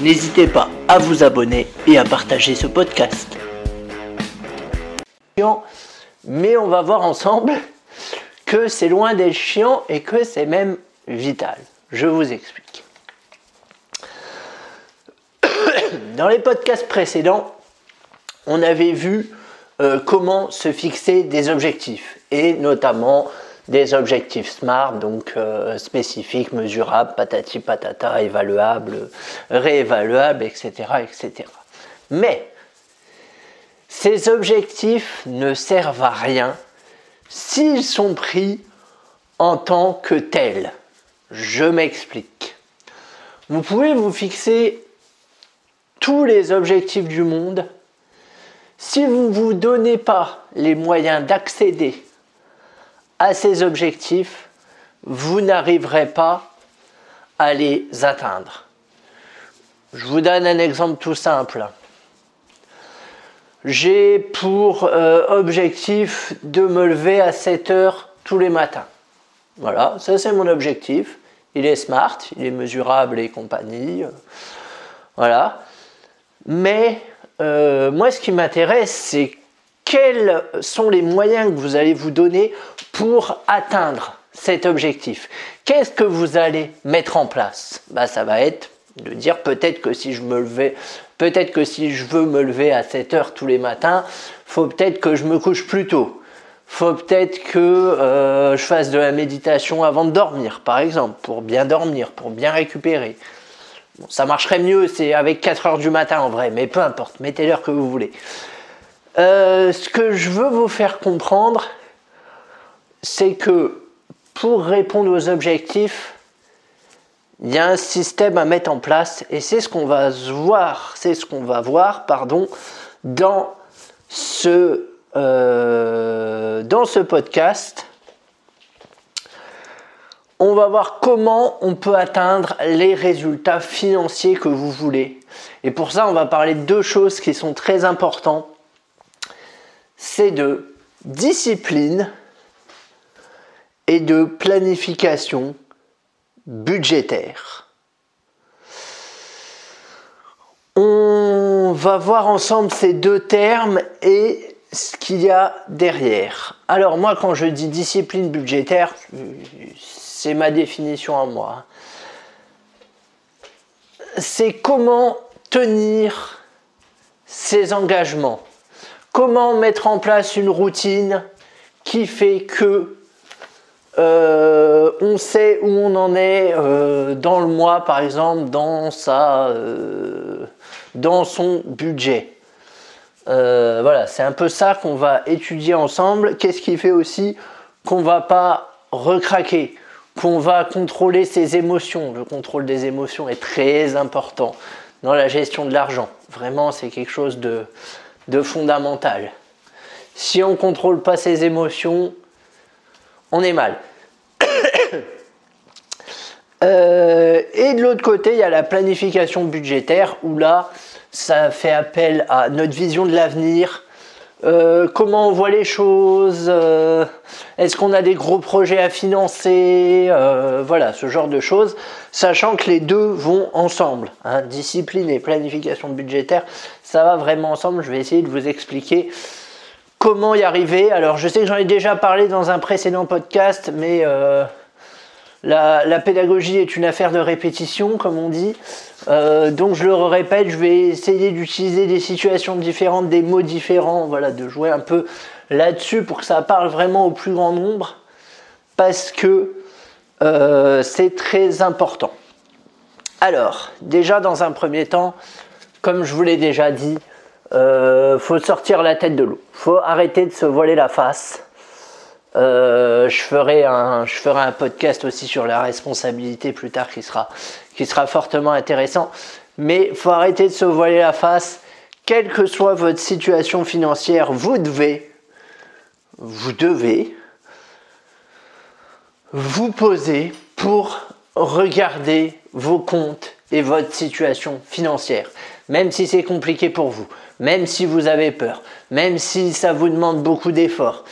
N'hésitez pas à vous abonner et à partager ce podcast. Mais on va voir ensemble que c'est loin d'être chiant et que c'est même vital. Je vous explique. Dans les podcasts précédents, on avait vu euh, comment se fixer des objectifs et notamment des objectifs SMART, donc euh, spécifiques, mesurables, patati patata, évaluables, réévaluables, etc., etc. Mais ces objectifs ne servent à rien s'ils sont pris en tant que tels. Je m'explique. Vous pouvez vous fixer tous les objectifs du monde. Si vous ne vous donnez pas les moyens d'accéder à ces objectifs, vous n'arriverez pas à les atteindre. Je vous donne un exemple tout simple. J'ai pour euh, objectif de me lever à 7 heures tous les matins. Voilà, ça c'est mon objectif. Il est smart, il est mesurable et compagnie. Voilà. Mais euh, moi, ce qui m'intéresse, c'est quels sont les moyens que vous allez vous donner pour atteindre cet objectif? Qu'est-ce que vous allez mettre en place? Bah, Ça va être de dire peut-être que si je me levais, peut-être que si je veux me lever à 7 heures tous les matins, faut peut-être que je me couche plus tôt. Faut peut-être que euh, je fasse de la méditation avant de dormir, par exemple, pour bien dormir, pour bien récupérer. ça marcherait mieux, c'est avec 4 heures du matin en vrai, mais peu importe, mettez l'heure que vous voulez. Euh, ce que je veux vous faire comprendre, c'est que pour répondre aux objectifs, il y a un système à mettre en place et c'est ce qu'on va voir, c'est ce qu'on va voir, pardon, dans ce, euh, dans ce podcast. On va voir comment on peut atteindre les résultats financiers que vous voulez. Et pour ça, on va parler de deux choses qui sont très importantes c'est de discipline et de planification budgétaire. On va voir ensemble ces deux termes et ce qu'il y a derrière. Alors moi quand je dis discipline budgétaire, c'est ma définition à moi. C'est comment tenir ses engagements comment mettre en place une routine qui fait que euh, on sait où on en est euh, dans le mois, par exemple, dans, sa, euh, dans son budget? voilà, c'est un peu ça qu'on va étudier ensemble. Qu'est-ce qui fait aussi qu'on va pas recraquer, qu'on va contrôler ses émotions? Le contrôle des émotions est très important dans la gestion de l'argent. Vraiment, c'est quelque chose de, de fondamental. Si on ne contrôle pas ses émotions, on est mal. Euh, et de l'autre côté, il y a la planification budgétaire où là, ça fait appel à notre vision de l'avenir, euh, comment on voit les choses, euh, est-ce qu'on a des gros projets à financer, voilà, ce genre de choses, sachant que les deux vont ensemble. Hein. discipline et planification budgétaire, ça va vraiment ensemble. Je vais essayer de vous expliquer comment y arriver. Alors je sais que j'en ai déjà parlé dans un précédent podcast, mais la, pédagogie est une affaire de répétition, comme on dit. Euh, donc je le répète, je vais essayer d'utiliser des situations différentes, des mots différents, voilà, de jouer un peu là-dessus pour que ça parle vraiment au plus grand nombre, parce que euh, c'est très important. Alors, déjà dans un premier temps, comme je vous l'ai déjà dit, euh, faut sortir la tête de l'eau. Faut arrêter de se voiler la face. Euh, je, ferai un, podcast aussi sur la responsabilité plus tard qui sera, fortement intéressant. Mais faut arrêter de se voiler la face quelle que soit votre situation financière, vous devez vous poser pour regarder vos comptes et votre situation financière. Même si c'est compliqué pour vous, même si vous avez peur, même si ça vous demande beaucoup d'efforts,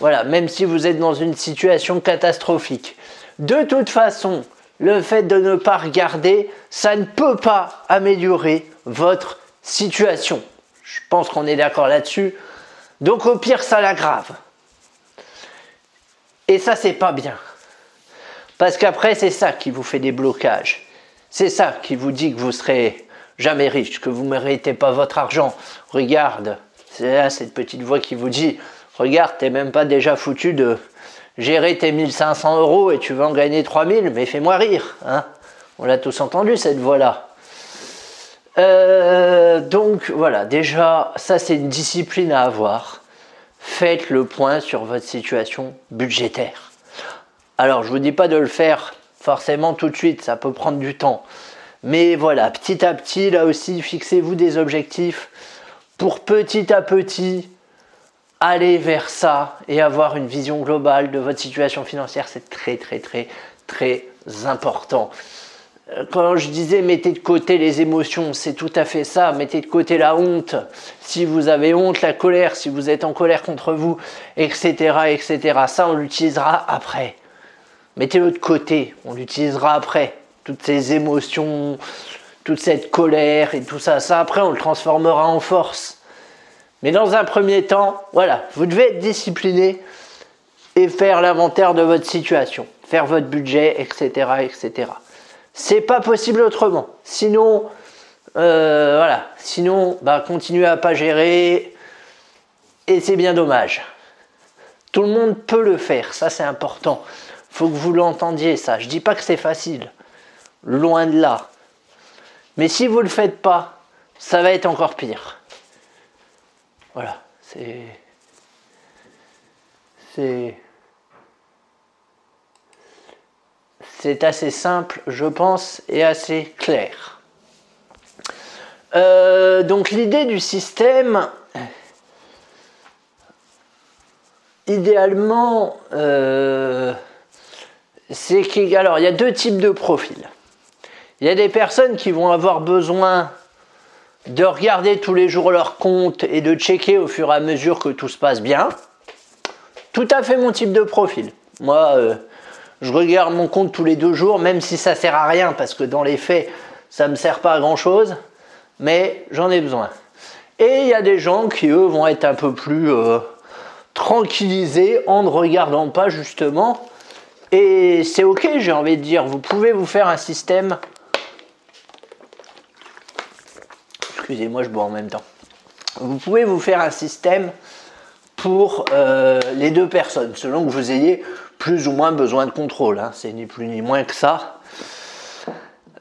voilà, même si vous êtes dans une situation catastrophique. De toute façon, le fait de ne pas regarder, ça ne peut pas améliorer votre situation. Je pense qu'on est d'accord là-dessus. Donc au pire, ça l'aggrave. Et ça, c'est pas bien. Parce qu'après, c'est ça qui vous fait des blocages. C'est ça qui vous dit que vous serez jamais riche, que vous ne méritez pas votre argent. Regarde, c'est là cette petite voix qui vous dit Regarde, t'es même pas déjà foutu de gérer tes 1500 euros et tu vas en gagner 3000, mais fais-moi rire. Hein On l'a tous entendu cette voix-là. Euh, donc voilà, déjà, ça c'est une discipline à avoir. Faites le point sur votre situation budgétaire. Alors, je ne vous dis pas de le faire forcément tout de suite, ça peut prendre du temps. Mais voilà, petit à petit, là aussi, fixez-vous des objectifs pour petit à petit aller vers ça et avoir une vision globale de votre situation financière. C'est très, très, très, très important. Euh, quand je disais mettez de côté les émotions, c'est tout à fait ça. Mettez de côté la honte. Si vous avez honte, la colère, si vous êtes en colère contre vous, etc., etc. Ça, on l'utilisera après. Mettez-le de côté, on l'utilisera après. Toutes ces émotions, toute cette colère et tout ça, ça après, on le transformera en force. Mais dans un premier temps, voilà, vous devez être discipliné et faire l'inventaire de votre situation, faire votre budget, etc., etc. C'est pas possible autrement. Sinon, euh, voilà, sinon, bah, continuez à pas gérer et c'est bien dommage. Tout le monde peut le faire, ça c'est important. Faut que vous l'entendiez ça. Je dis pas que c'est facile, loin de là. Mais si vous le faites pas, ça va être encore pire. Voilà, c'est c'est assez simple, je pense, et assez clair. Euh, donc l'idée du système, idéalement, euh, c'est qu'il y a deux types de profils. Il y a des personnes qui vont avoir besoin de regarder tous les jours leur compte et de checker au fur et à mesure que tout se passe bien. Tout à fait mon type de profil. Moi, euh, je regarde mon compte tous les deux jours, même si ça sert à rien, parce que dans les faits, ça ne me sert pas à grand chose, mais j'en ai besoin. Et il y a des gens qui, eux, vont être un peu plus euh, tranquillisés en ne regardant pas justement. Et c'est ok, j'ai envie de dire, vous pouvez vous faire un système Excusez-moi, je bois en même temps. Vous pouvez vous faire un système pour euh, les deux personnes, selon que vous ayez plus ou moins besoin de contrôle. Hein. C'est ni plus ni moins que ça.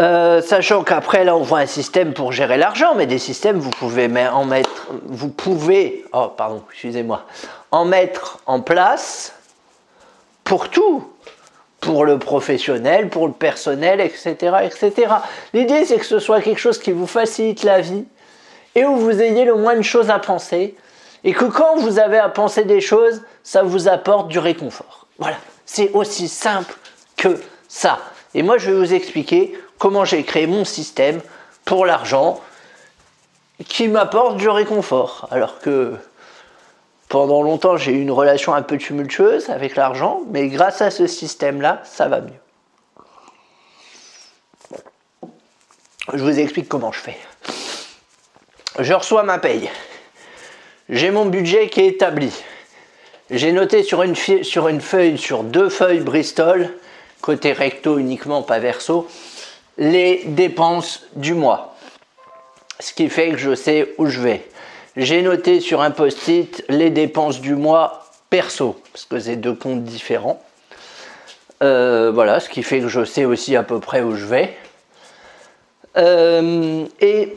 Euh, sachant qu'après là on voit un système pour gérer l'argent, mais des systèmes vous pouvez en mettre, vous pouvez, oh pardon, excusez-moi, en mettre en place pour tout, pour le professionnel, pour le personnel, etc., etc. L'idée c'est que ce soit quelque chose qui vous facilite la vie et où vous ayez le moins de choses à penser et que quand vous avez à penser des choses, ça vous apporte du réconfort. Voilà, c'est aussi simple que ça. Et moi, je vais vous expliquer comment j'ai créé mon système pour l'argent qui m'apporte du réconfort. Alors que pendant longtemps, j'ai eu une relation un peu tumultueuse avec l'argent, mais grâce à ce système-là, ça va mieux. Je vous explique comment je fais je reçois ma paye. J'ai mon budget qui est établi. J'ai noté sur une, sur une feuille, sur deux feuilles Bristol, côté recto uniquement, pas verso, les dépenses du mois. Ce qui fait que je sais où je vais. J'ai noté sur un post-it les dépenses du mois perso, parce que c'est deux comptes différents. Euh, voilà, ce qui fait que je sais aussi à peu près où je vais. Euh, et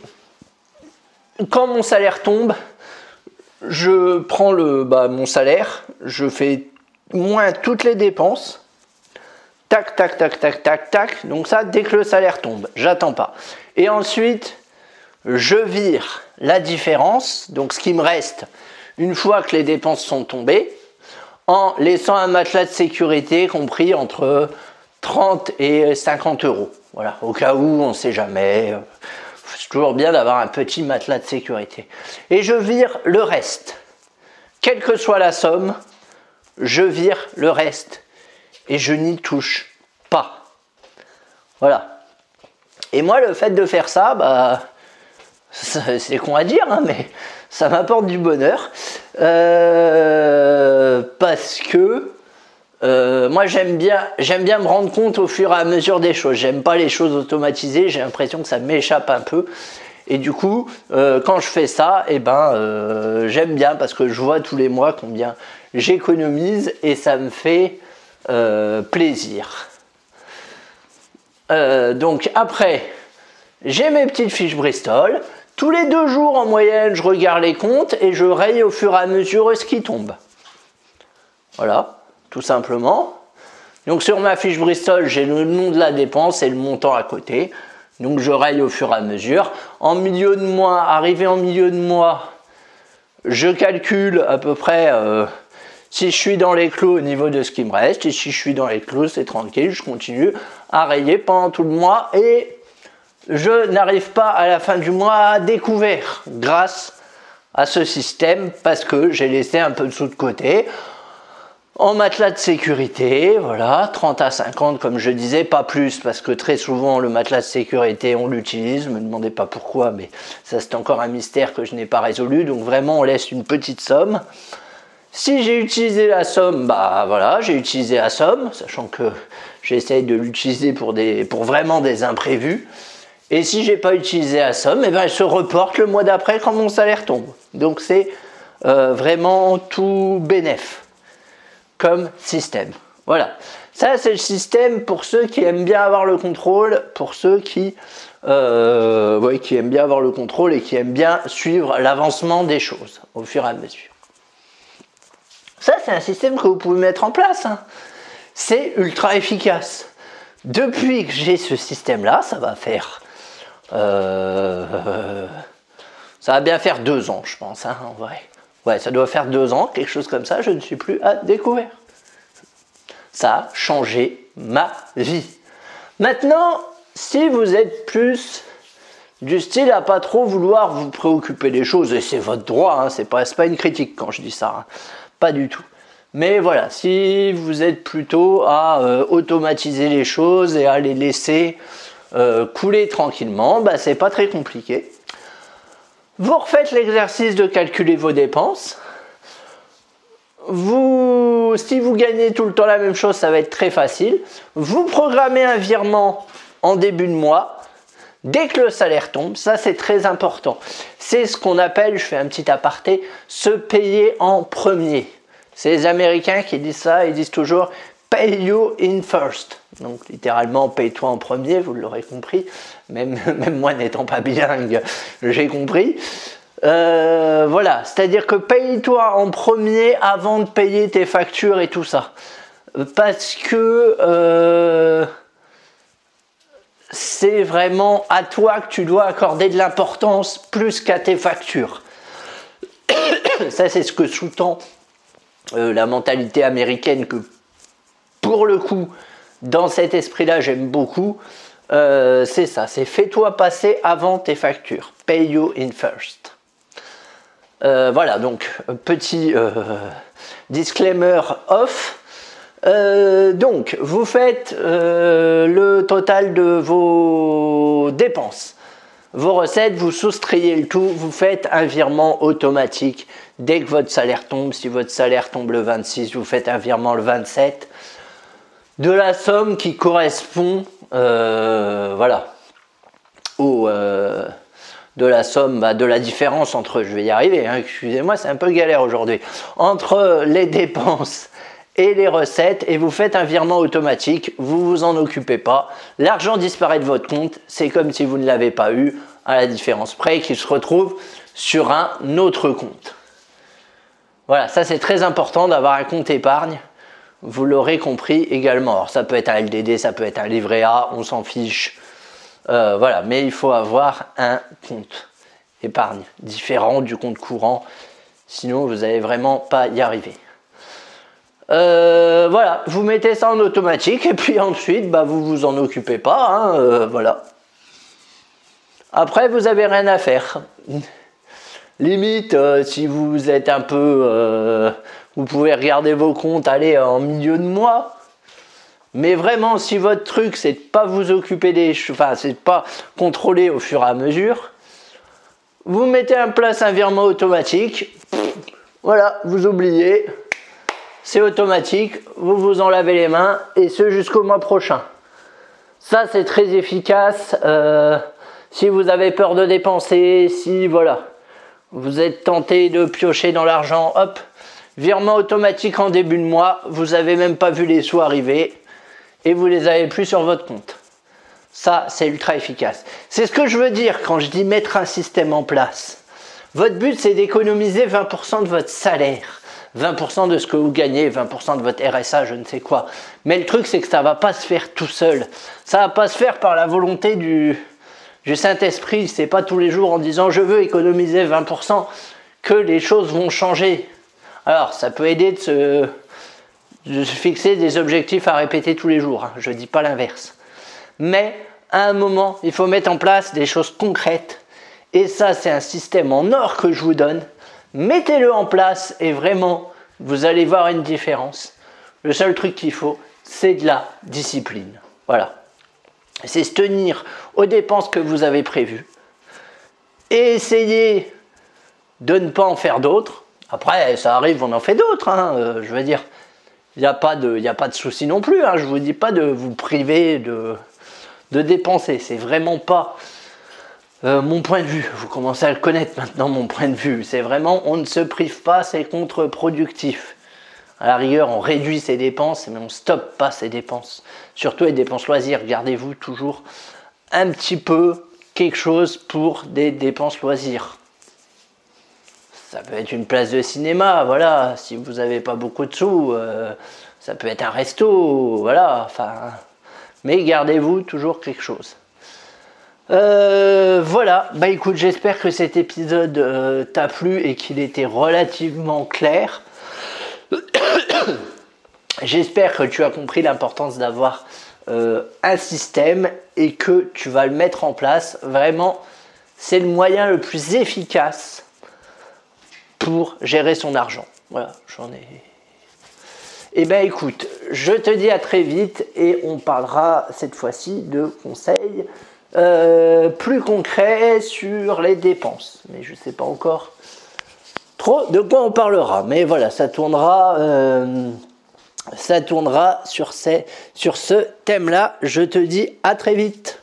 quand mon salaire tombe, je prends le, bah, mon salaire, je fais moins toutes les dépenses. Tac, tac, tac, tac, tac, tac. Donc ça, dès que le salaire tombe, j'attends pas. Et ensuite, je vire la différence, donc ce qui me reste une fois que les dépenses sont tombées, en laissant un matelas de sécurité compris entre 30 et 50 euros. Voilà, au cas où on ne sait jamais. C'est toujours bien d'avoir un petit matelas de sécurité. Et je vire le reste. Quelle que soit la somme, je vire le reste. Et je n'y touche pas. Voilà. Et moi, le fait de faire ça, bah, c'est con à dire, hein, mais ça m'apporte du bonheur. Euh, parce que euh, moi j'aime bien, j'aime bien me rendre compte au fur et à mesure des choses. J'aime pas les choses automatisées, j'ai l'impression que ça m'échappe un peu. Et du coup, euh, quand je fais ça, eh ben, j'aime bien parce que je vois tous les mois combien j'économise et ça me fait plaisir. donc après, j'ai mes petites fiches Bristol. Tous les deux jours en moyenne, je regarde les comptes et je raye au fur et à mesure ce qui tombe. Voilà, tout simplement. Donc sur ma fiche Bristol, j'ai le nom de la dépense et le montant à côté. Donc je raye au fur et à mesure. En milieu de mois, arrivé en milieu de mois, je calcule à peu près euh, si je suis dans les clous au niveau de ce qui me reste. Et si je suis dans les clous, c'est tranquille, je continue à rayer pendant tout le mois et je n'arrive pas à la fin du mois à découvert grâce à ce système parce que j'ai laissé un peu de sous de côté en matelas de sécurité, voilà, 30 à 50 comme je disais, pas plus parce que très souvent le matelas de sécurité on l'utilise, me demandez pas pourquoi mais ça c'est encore un mystère que je n'ai pas résolu donc vraiment on laisse une petite somme. Si j'ai utilisé la somme, bah voilà, j'ai utilisé la somme, sachant que j'essaye de l'utiliser pour, vraiment des imprévus. Et si j'ai pas utilisé la somme, eh ben, elle se reporte le mois d'après quand mon salaire tombe. Donc c'est euh, vraiment tout bénéf comme système. Voilà. Ça, c'est le système pour ceux qui aiment bien avoir le contrôle, pour ceux qui, euh, qui aiment bien avoir le contrôle et qui aiment bien suivre l'avancement des choses au fur et à mesure. Ça, c'est un système que vous pouvez mettre en place. Hein. C'est ultra efficace. Depuis que j'ai ce système-là, ça va faire euh, ça va bien faire deux ans, je pense, hein, en vrai. Ouais, ça doit faire deux ans, quelque chose comme ça, je ne suis plus à découvert. Ça a changé ma vie. Maintenant, si vous êtes plus du style à pas trop vouloir vous préoccuper des choses, et c'est votre droit, hein, c'est pas, pas une critique quand je dis ça, hein, pas du tout. Mais voilà, si vous êtes plutôt à euh, automatiser les choses et à les laisser euh, couler tranquillement, bah, c'est pas très compliqué. Vous refaites l'exercice de calculer vos dépenses. Si vous gagnez tout le temps la même chose, ça va être très facile. Vous programmez un virement en début de mois. Dès que le salaire tombe, ça c'est très important. C'est ce qu'on appelle, je fais un petit aparté, se payer en premier. C'est les Américains qui disent ça, ils disent toujours pay you in first. Donc littéralement, paye-toi en premier, vous l'aurez compris. Même, moi n'étant pas bilingue, j'ai compris. Euh, voilà, c'est-à-dire que paye-toi en premier avant de payer tes factures et tout ça. Parce que euh, c'est vraiment à toi que tu dois accorder de l'importance plus qu'à tes factures. ça, c'est ce que sous-tend euh, la mentalité américaine que pour le coup, dans cet esprit-là, j'aime beaucoup. Euh, c'est ça, c'est fais-toi passer avant tes factures. Pay you in first. Euh, voilà, donc petit euh, disclaimer off. donc, vous faites le total de vos dépenses. Vos recettes, vous soustrayez le tout, vous faites un virement automatique. Dès que votre salaire tombe, si votre salaire tombe le 26, vous faites un virement le 27 de la somme qui correspond, euh, voilà, au, euh, de la somme, bah, de la différence entre, je vais y arriver, hein, excusez-moi, c'est un peu galère aujourd'hui, entre les dépenses et les recettes et vous faites un virement automatique, vous vous en occupez pas, l'argent disparaît de votre compte, c'est comme si vous ne l'avez pas eu, à la différence près qu'il se retrouve sur un autre compte. Voilà, ça c'est très important d'avoir un compte épargne vous l'aurez compris également. Alors ça peut être un LDD, ça peut être un livret A, on s'en fiche. Euh, voilà, mais il faut avoir un compte. épargne différent du compte courant. Sinon, vous n'allez vraiment pas y arriver. Euh, voilà, vous mettez ça en automatique et puis ensuite, bah, vous vous en occupez pas. Hein, euh, voilà. Après, vous n'avez rien à faire. Limite, si vous êtes un peu. Vous pouvez regarder vos comptes aller en milieu de mois. Mais vraiment, si votre truc, c'est de pas vous occuper des. Enfin, c'est de pas contrôler au fur et à mesure, vous mettez en place un virement automatique. Voilà, vous oubliez c'est automatique, vous vous en lavez les mains et ce jusqu'au mois prochain. Ça c'est très efficace. Euh, si vous avez peur de dépenser, si voilà, vous êtes tenté de piocher dans l'argent, hop, virement automatique en début de mois, vous n'avez même pas vu les sous arriver et vous les avez plus sur votre compte. Ça, c'est ultra efficace. C'est ce que je veux dire quand je dis mettre un système en place. Votre but, c'est d'économiser 20% de votre salaire. 20% de ce que vous gagnez, 20% de votre RSA, je ne sais quoi. Mais le truc, c'est que ça ne va pas se faire tout seul. Ça ne va pas se faire par la volonté du, Saint-Esprit. C'est pas tous les jours en disant je veux économiser 20% que les choses vont changer. Alors, ça peut aider de se, fixer des objectifs à répéter tous les jours. Hein. Je ne dis pas l'inverse. Mais à un moment, il faut mettre en place des choses concrètes. Et ça, c'est un système en or que je vous donne mettez-le en place et vraiment, vous allez voir une différence. Le seul truc qu'il faut, c'est de la discipline. Voilà. C'est se tenir aux dépenses que vous avez prévues et essayer de ne pas en faire d'autres. Après, ça arrive, on en fait d'autres. Hein. Euh, je veux dire, il n'y a pas de, souci non plus. Hein. Je ne vous dis pas de vous priver de, de dépenser. C'est vraiment pas euh, mon point de vue, vous commencez à le connaître maintenant, mon point de vue, c'est vraiment on ne se prive pas, c'est contre-productif. À la rigueur, on réduit ses dépenses, mais on ne stoppe pas ses dépenses. Surtout les dépenses loisirs, gardez-vous toujours un petit peu quelque chose pour des dépenses loisirs. Ça peut être une place de cinéma, voilà, si vous n'avez pas beaucoup de sous, euh, ça peut être un resto, voilà, enfin. Mais gardez-vous toujours quelque chose. Euh, voilà, bah écoute, j'espère que cet épisode euh, t'a plu et qu'il était relativement clair. j'espère que tu as compris l'importance d'avoir un système et que tu vas le mettre en place. Vraiment, c'est le moyen le plus efficace pour gérer son argent. Voilà, j'en ai. Eh bien écoute, je te dis à très vite et on parlera cette fois-ci de conseils euh, plus concret sur les dépenses. Mais je ne sais pas encore trop de quoi on parlera. Mais voilà, ça tournera, euh, ça tournera sur, ces, sur ce thème-là. Je te dis à très vite.